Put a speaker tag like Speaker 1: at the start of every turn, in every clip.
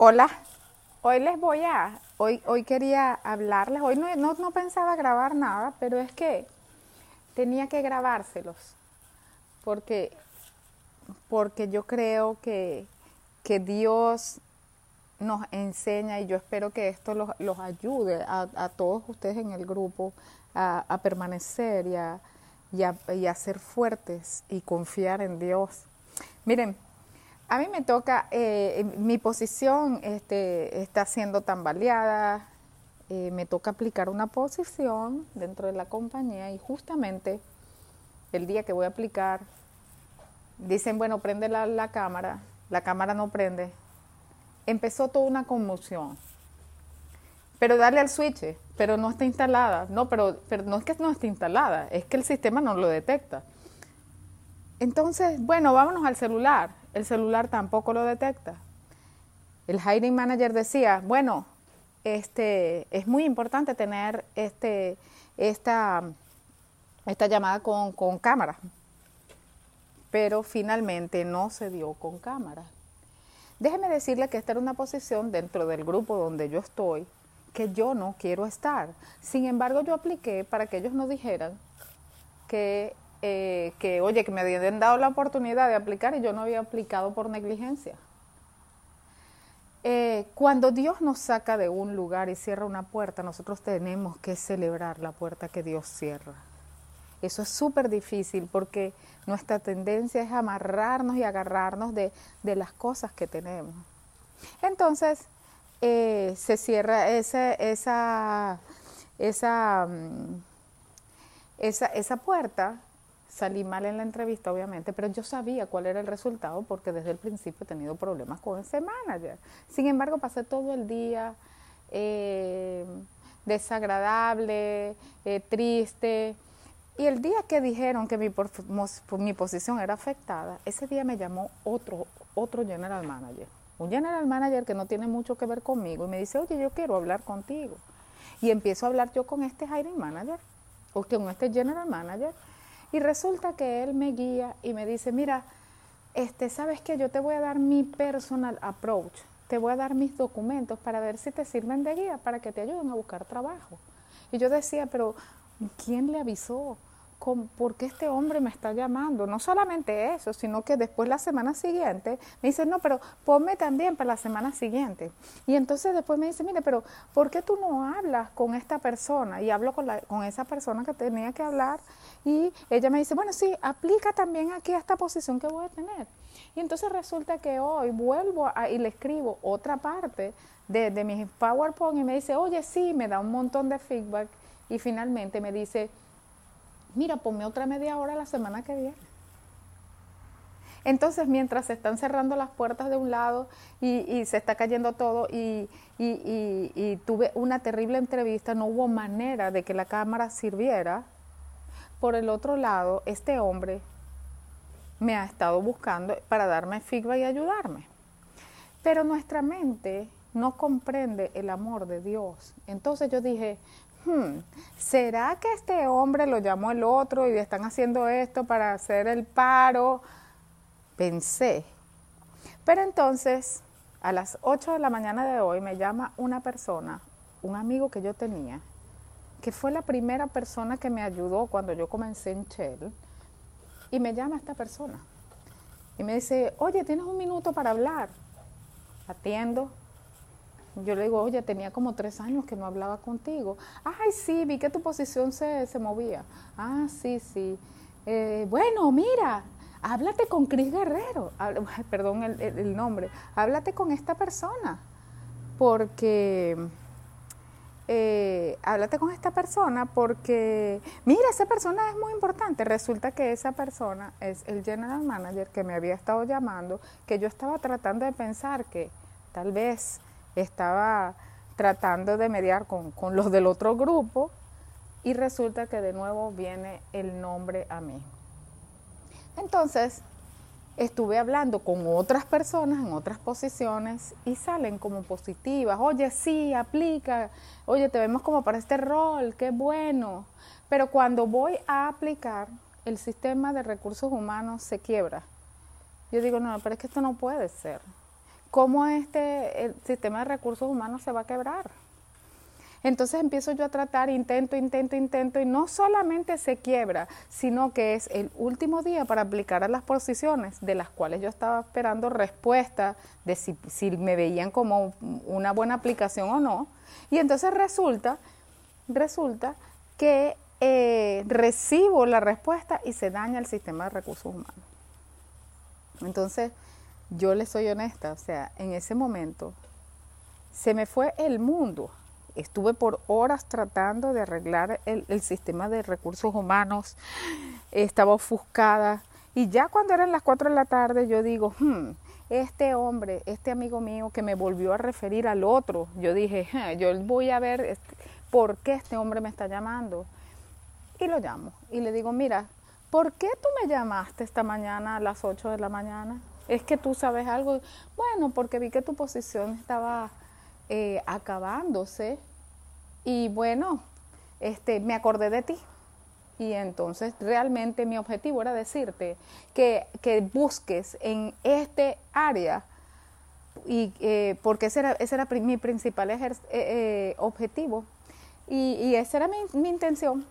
Speaker 1: Hola, hoy les voy a, hoy, hoy quería hablarles, hoy no, no, no pensaba grabar nada, pero es que tenía que grabárselos, porque, porque yo creo que, que Dios nos enseña y yo espero que esto los, los ayude a, a, todos ustedes en el grupo a, a permanecer y a, y, y a ser fuertes y confiar en Dios. Miren, a mí me toca, eh, mi posición este, está siendo tambaleada, eh, me toca aplicar una posición dentro de la compañía y justamente el día que voy a aplicar, dicen, bueno, prende la, cámara, la cámara no prende. Empezó toda una conmoción. Pero dale al switch, pero no está instalada. No, pero, pero no es que no esté instalada, es que el sistema no lo detecta. Entonces, bueno, vámonos al celular el celular tampoco lo detecta. El hiring manager decía, bueno, este, es muy importante tener este, esta, esta llamada con, con cámara, pero finalmente no se dio con cámara. Déjeme decirle que esta era una posición dentro del grupo donde yo estoy que yo no quiero estar. Sin embargo, yo apliqué para que ellos no dijeran que eh, que, oye, que me habían dado la oportunidad de aplicar y yo no había aplicado por negligencia. Eh, cuando Dios nos saca de un lugar y cierra una puerta, nosotros tenemos que celebrar la puerta que Dios cierra. Eso es súper difícil porque nuestra tendencia es amarrarnos y agarrarnos de, de las cosas que tenemos. Entonces, eh, se cierra esa, esa, mm, esa, esa puerta Salí mal en la entrevista, obviamente, pero yo sabía cuál era el resultado porque desde el principio he tenido problemas con ese manager. Sin embargo, pasé todo el día eh, desagradable, eh, triste. Y el día que dijeron que mi, mi posición era afectada, ese día me llamó otro, otro general manager. Un general manager que no tiene mucho que ver conmigo y me dice, oye, yo quiero hablar contigo. Y empiezo a hablar yo con este hiring manager o con este general manager y resulta que él me guía y me dice, mira, este, sabes que yo te voy a dar mi personal approach, te voy a dar mis documentos para ver si te sirven de guía, para que te ayuden a buscar trabajo. Y yo decía, pero ¿quién le avisó? ¿Por qué este hombre me está llamando? No solamente eso, sino que después la semana siguiente me dice, no, pero ponme también para la semana siguiente. Y entonces después me dice, mire, pero ¿por qué tú no hablas con esta persona? Y hablo con, con esa persona que tenía que hablar y ella me dice, bueno, sí, aplica también aquí a esta posición que voy a tener. Y entonces resulta que hoy vuelvo y le escribo otra parte de, de mis PowerPoint y me dice, oye, sí, me da un montón de feedback y finalmente me dice, mira, ponme otra media hora la semana que viene. Entonces, mientras se están cerrando las puertas de un lado y, se está cayendo todo y, y, tuve una terrible entrevista, no hubo manera de que la cámara sirviera. Por el otro lado, este hombre me ha estado buscando para darme feedback y ayudarme. Pero nuestra mente no comprende el amor de Dios. Entonces yo dije, Hmm, ¿será que este hombre lo llamó el otro y están haciendo esto para hacer el paro? Pensé. Pero entonces, a las 8 de la mañana de hoy, me llama una persona, un amigo que yo tenía, que fue la primera persona que me ayudó cuando yo comencé en Shell, y me llama esta persona. Y me dice, oye, ¿tienes un minuto para hablar? Atiendo, yo le digo, oye, tenía como tres años que no hablaba contigo. Ay, sí, vi que tu posición se, se movía. Ah, sí, sí. Eh, bueno, mira, háblate con Cris Guerrero. perdón el, el, nombre. Háblate con esta persona. Porque, eh, háblate con esta persona porque, mira, esa persona es muy importante. Resulta que esa persona es el general manager que me había estado llamando, que yo estaba tratando de pensar que tal vez estaba tratando de mediar con, con los del otro grupo y resulta que de nuevo viene el nombre a mí. Entonces, estuve hablando con otras personas en otras posiciones y salen como positivas. Oye, sí, aplica. Oye, te vemos como para este rol, qué bueno. Pero cuando voy a aplicar, el sistema de recursos humanos se quiebra. Yo digo, no, pero es que esto no puede ser cómo este el sistema de recursos humanos se va a quebrar. Entonces empiezo yo a tratar, intento, intento, intento, y no solamente se quiebra, sino que es el último día para aplicar a las posiciones de las cuales yo estaba esperando respuesta de si, me veían como una buena aplicación o no. Y entonces resulta, resulta que eh, recibo la respuesta y se daña el sistema de recursos humanos. Entonces, yo le soy honesta, o sea, en ese momento se me fue el mundo. Estuve por horas tratando de arreglar el, sistema de recursos humanos, estaba ofuscada y ya cuando eran las 4 de la tarde yo digo, hmm, este hombre, este amigo mío que me volvió a referir al otro, yo dije, yo voy a ver este, por qué este hombre me está llamando. Y lo llamo y le digo, mira, ¿por qué tú me llamaste esta mañana a las 8 de la mañana? Es que tú sabes algo. Bueno, porque vi que tu posición estaba eh, acabándose y bueno, este, me acordé de ti. Y entonces realmente mi objetivo era decirte que, que busques en este área, y, eh, porque ese era, ese era mi principal eh, objetivo. Y, y, esa era mi, mi intención,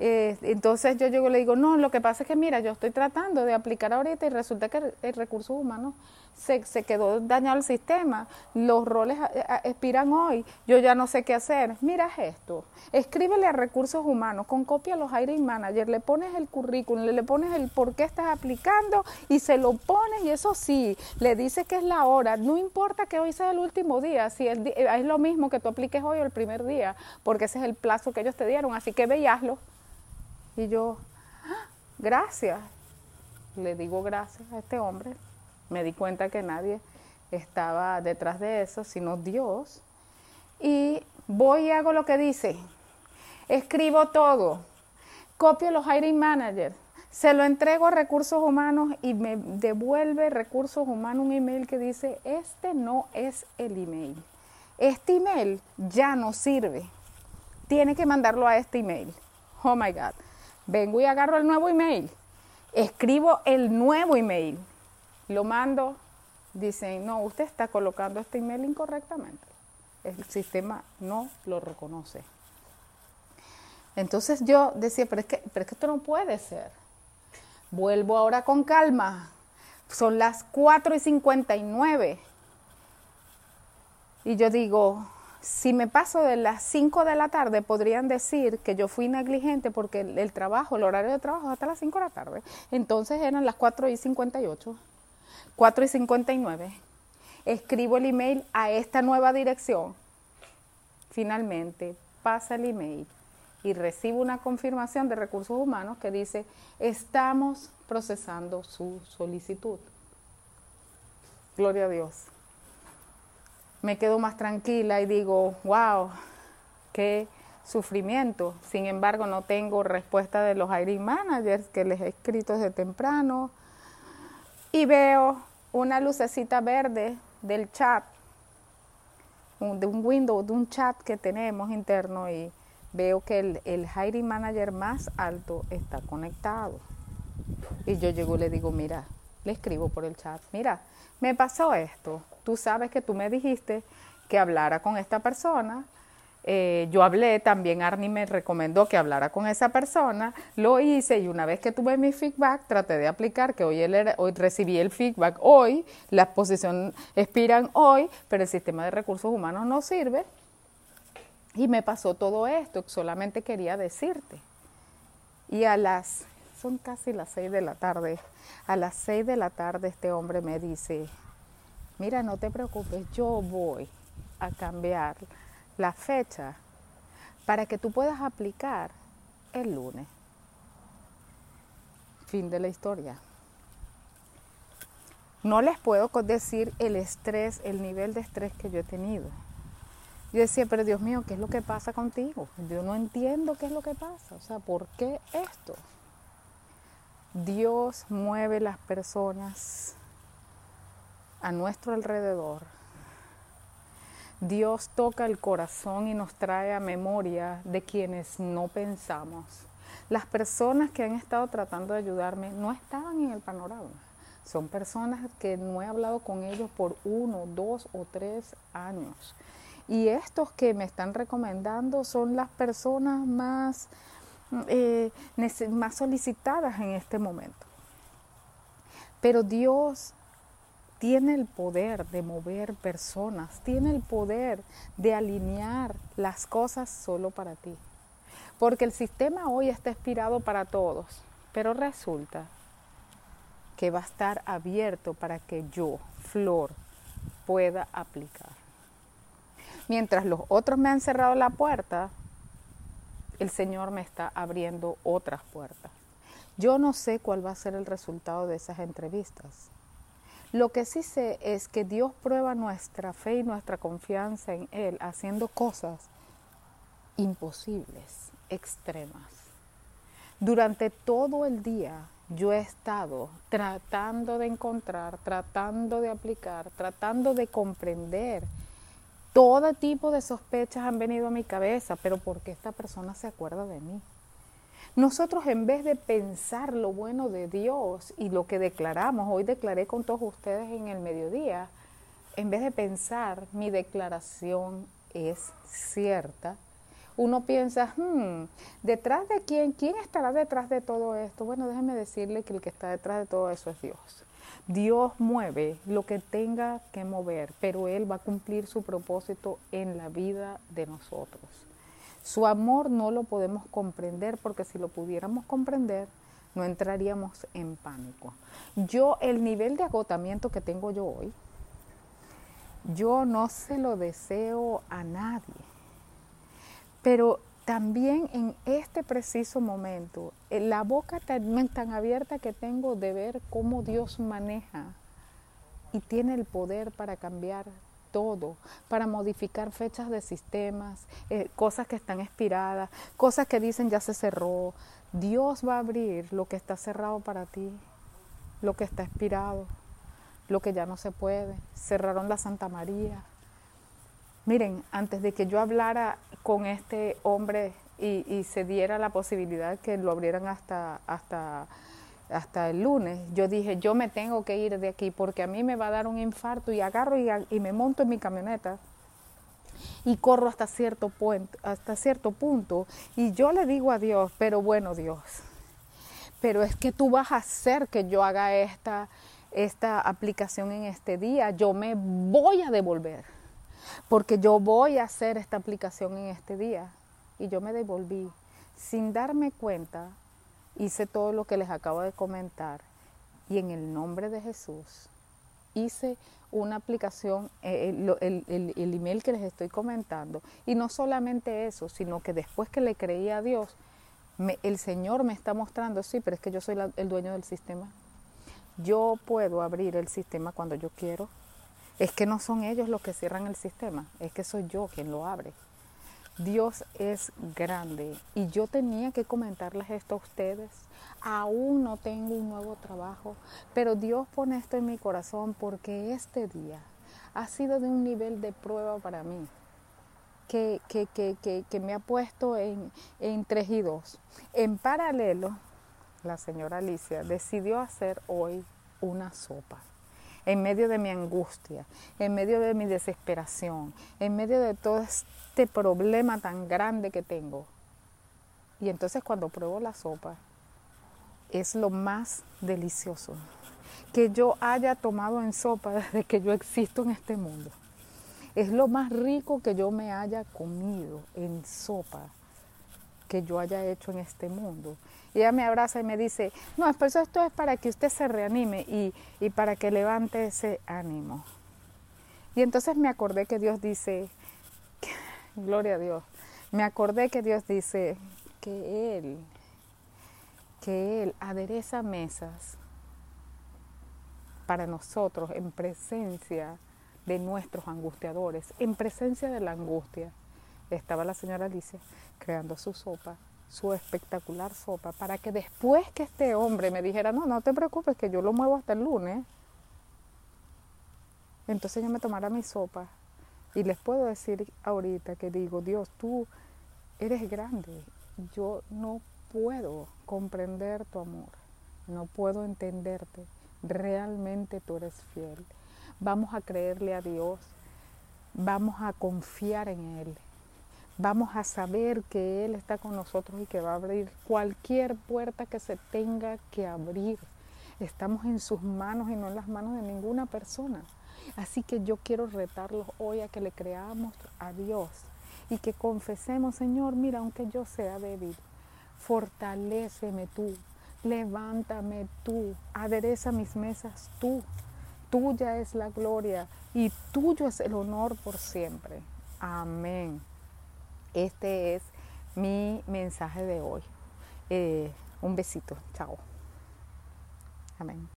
Speaker 1: eh, entonces yo le digo, no, lo que pasa es que mira, yo estoy tratando de aplicar ahorita y resulta que el, recurso humano se, se, quedó dañado el sistema, los roles expiran hoy, yo ya no sé qué hacer. Mira esto, escríbele a recursos humanos con copia a los hiring managers, le pones el currículum, le, pones el por qué estás aplicando y se lo pones y eso sí, le dices que es la hora, no importa que hoy sea el último día, si es, es lo mismo que tú apliques hoy o el primer día, porque ese es el plazo que ellos te dieron, así que veíaslo. Y yo, gracias. Le digo gracias a este hombre. Me di cuenta que nadie estaba detrás de eso, sino Dios. Y voy y hago lo que dice. Escribo todo. Copio los hiring managers. Se lo entrego a recursos humanos y me devuelve recursos humanos un email que dice, este no es el email. Este email ya no sirve. Tiene que mandarlo a este email. Oh my God. Vengo y agarro el nuevo email. Escribo el nuevo email. Lo mando. Dicen, no, usted está colocando este email incorrectamente. El sistema no lo reconoce. Entonces yo decía, pero es que, pero es que esto no puede ser. Vuelvo ahora con calma. Son las 4 y 59. Y yo digo, si me paso de las 5 de la tarde, podrían decir que yo fui negligente porque el, trabajo, el horario de trabajo es hasta las 5 de la tarde. Entonces eran las 4 y 58, 4 y 59. Escribo el email a esta nueva dirección. Finalmente pasa el email y recibo una confirmación de recursos humanos que dice, estamos procesando su solicitud. Gloria a Dios me quedo más tranquila y digo, wow, qué sufrimiento. Sin embargo, no tengo respuesta de los hiring managers que les he escrito desde temprano. Y veo una lucecita verde del chat, de un window, de un chat que tenemos interno y veo que el, el hiring manager más alto está conectado. Y yo llego y le digo, mira, le escribo por el chat, mira, me pasó esto, tú sabes que tú me dijiste que hablara con esta persona, eh, yo hablé, también Arnie me recomendó que hablara con esa persona, lo hice y una vez que tuve mi feedback traté de aplicar, que hoy, hoy recibí el feedback hoy, las posiciones expiran hoy, pero el sistema de recursos humanos no sirve. Y me pasó todo esto, solamente quería decirte. Y a las, son casi las seis de la tarde, a las seis de la tarde este hombre me dice, mira, no te preocupes, yo voy a cambiar la fecha para que tú puedas aplicar el lunes. Fin de la historia. No les puedo decir el estrés, el nivel de estrés que yo he tenido. Yo decía, pero Dios mío, ¿qué es lo que pasa contigo? Yo no entiendo qué es lo que pasa. O sea, ¿por qué esto? Dios mueve las personas a nuestro alrededor. Dios toca el corazón y nos trae a memoria de quienes no pensamos. Las personas que han estado tratando de ayudarme no estaban en el panorama. Son personas que no he hablado con ellos por uno, dos o tres años. Y estos que me están recomendando son las personas más, eh, más solicitadas en este momento. Pero Dios tiene el poder de mover personas, tiene el poder de alinear las cosas solo para ti. Porque el sistema hoy está expirado para todos, pero resulta que va a estar abierto para que yo, Flor, pueda aplicar. Mientras los otros me han cerrado la puerta, el Señor me está abriendo otras puertas. Yo no sé cuál va a ser el resultado de esas entrevistas. Lo que sí sé es que Dios prueba nuestra fe y nuestra confianza en Él haciendo cosas imposibles, extremas. Durante todo el día yo he estado tratando de encontrar, tratando de aplicar, tratando de comprender. Todo tipo de sospechas han venido a mi cabeza, pero ¿por qué esta persona se acuerda de mí? Nosotros en vez de pensar lo bueno de Dios y lo que declaramos, hoy declaré con todos ustedes en el mediodía, en vez de pensar mi declaración es cierta, uno piensa, hmm, detrás de quién, quién estará detrás de todo esto. Bueno, déjeme decirle que el que está detrás de todo eso es Dios. Dios mueve lo que tenga que mover, pero Él va a cumplir su propósito en la vida de nosotros. Su amor no lo podemos comprender porque si lo pudiéramos comprender, no entraríamos en pánico. Yo, el nivel de agotamiento que tengo yo hoy, yo no se lo deseo a nadie. Pero también en este preciso momento, eh, la boca tan, abierta que tengo de ver cómo Dios maneja y tiene el poder para cambiar todo, para modificar fechas de sistemas, eh, cosas que están expiradas, cosas que dicen ya se cerró. Dios va a abrir lo que está cerrado para ti, lo que está expirado, lo que ya no se puede. Cerraron la Santa María. Miren, antes de que yo hablara con este hombre y, se diera la posibilidad que lo abrieran hasta, hasta hasta el lunes, yo dije, yo me tengo que ir de aquí porque a mí me va a dar un infarto y agarro y, me monto en mi camioneta y corro hasta cierto, hasta cierto punto y yo le digo a Dios, pero bueno Dios, pero es que tú vas a hacer que yo haga esta, esta aplicación en este día, yo me voy a devolver porque yo voy a hacer esta aplicación en este día y yo me devolví sin darme cuenta hice todo lo que les acabo de comentar y en el nombre de Jesús hice una aplicación, eh, el, email que les estoy comentando. Y no solamente eso, sino que después que le creí a Dios, el Señor me está mostrando, sí, pero es que yo soy el dueño del sistema. Yo puedo abrir el sistema cuando yo quiero. Es que no son ellos los que cierran el sistema, es que soy yo quien lo abre. Dios es grande y yo tenía que comentarles esto a ustedes. Aún no tengo un nuevo trabajo, pero Dios pone esto en mi corazón porque este día ha sido de un nivel de prueba para mí. Que, que, me ha puesto en, en 3 y 2. En paralelo, la señora Alicia decidió hacer hoy una sopa en medio de mi angustia, en medio de mi desesperación, en medio de todo este problema tan grande que tengo. Y entonces cuando pruebo la sopa, es lo más delicioso que yo haya tomado en sopa desde que yo existo en este mundo. Es lo más rico que yo me haya comido en sopa que yo haya hecho en este mundo. Y ella me abraza y me dice, no, pero esto es para que usted se reanime y, y para que levante ese ánimo. Y entonces me acordé que Dios dice, gloria a Dios, me acordé que Dios dice que Él, que Él adereza mesas para nosotros en presencia de nuestros angustiadores, en presencia de la angustia. Estaba la señora Alicia creando su sopa su espectacular sopa para que después que este hombre me dijera, no, no te preocupes, que yo lo muevo hasta el lunes, entonces yo me tomara mi sopa. Y les puedo decir ahorita que digo, Dios, tú eres grande, yo no puedo comprender tu amor, no puedo entenderte, realmente tú eres fiel. Vamos a creerle a Dios, vamos a confiar en Él, vamos a saber que Él está con nosotros y que va a abrir cualquier puerta que se tenga que abrir. Estamos en sus manos y no en las manos de ninguna persona. Así que yo quiero retarlos hoy a que le creamos a Dios y que confesemos, Señor, mira, aunque yo sea débil, fortaléceme tú, levántame tú, adereza mis mesas tú. Tuya es la gloria y tuyo es el honor por siempre. Amén. Este es mi mensaje de hoy. Eh, un besito. Chao. Amén.